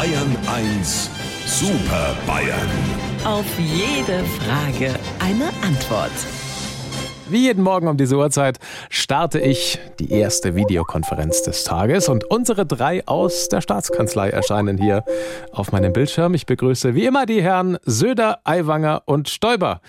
Bayern 1 Super Bayern. Auf jede Frage eine Antwort. Wie jeden Morgen um diese Uhrzeit starte ich die erste Videokonferenz des Tages und unsere drei aus der Staatskanzlei erscheinen hier auf meinem Bildschirm. Ich begrüße wie immer die Herren Söder, Aiwanger und Stoiber.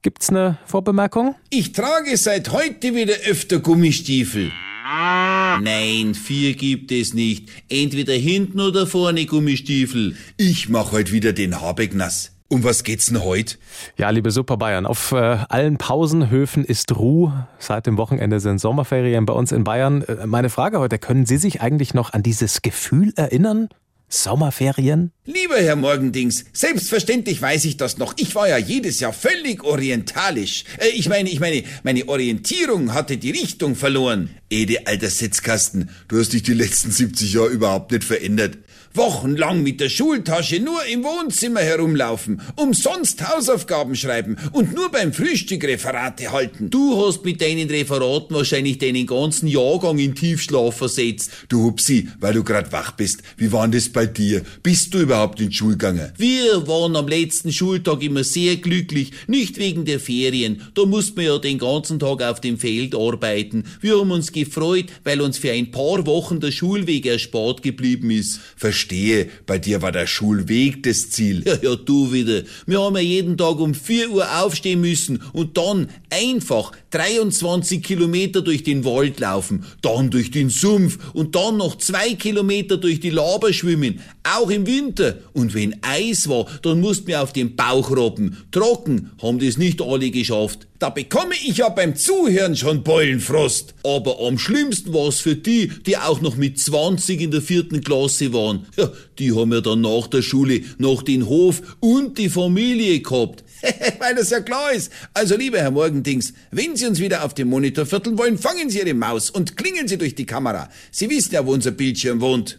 Gibt's eine Vorbemerkung? Ich trage seit heute wieder öfter Gummistiefel. Nein, vier gibt es nicht. Entweder hinten oder vorne Gummistiefel. Ich mach heute wieder den Habeck nass. Um was geht's denn heute? Ja, liebe Super Bayern, auf äh, allen Pausenhöfen ist Ruhe. Seit dem Wochenende sind Sommerferien bei uns in Bayern. Äh, meine Frage heute, können Sie sich eigentlich noch an dieses Gefühl erinnern? Sommerferien? Lieber Herr Morgendings, selbstverständlich weiß ich das noch. Ich war ja jedes Jahr völlig orientalisch. Äh, ich meine, ich meine, meine Orientierung hatte die Richtung verloren. Ede, alter Setzkasten, du hast dich die letzten 70 Jahre überhaupt nicht verändert. Wochenlang mit der Schultasche nur im Wohnzimmer herumlaufen, umsonst Hausaufgaben schreiben und nur beim Frühstück Referate halten. Du hast mit deinen Referaten wahrscheinlich deinen ganzen Jahrgang in Tiefschlaf versetzt. Du Hupsi, weil du grad wach bist. Wie war denn das bei dir? Bist du überhaupt in Schule gegangen? Wir waren am letzten Schultag immer sehr glücklich, nicht wegen der Ferien. Da mussten wir ja den ganzen Tag auf dem Feld arbeiten. Wir haben uns gefreut, weil uns für ein paar Wochen der Schulweg erspart geblieben ist. Verstehe, bei dir war der Schulweg das Ziel. Ja, ja, du wieder. Wir haben ja jeden Tag um 4 Uhr aufstehen müssen und dann einfach 23 Kilometer durch den Wald laufen, dann durch den Sumpf und dann noch zwei Kilometer durch die Laber schwimmen, auch im Winter. Und wenn Eis war, dann mussten wir auf den Bauch robben. Trocken haben das nicht alle geschafft. Da bekomme ich ja beim Zuhören schon Beulenfrost. Aber am schlimmsten war's für die, die auch noch mit 20 in der vierten Klasse waren. Ja, die haben ja dann nach der Schule noch den Hof und die Familie gehabt. Weil das ja klar ist. Also, lieber Herr Morgendings, wenn Sie uns wieder auf dem Monitor vierteln wollen, fangen Sie Ihre Maus und klingeln Sie durch die Kamera. Sie wissen ja, wo unser Bildschirm wohnt.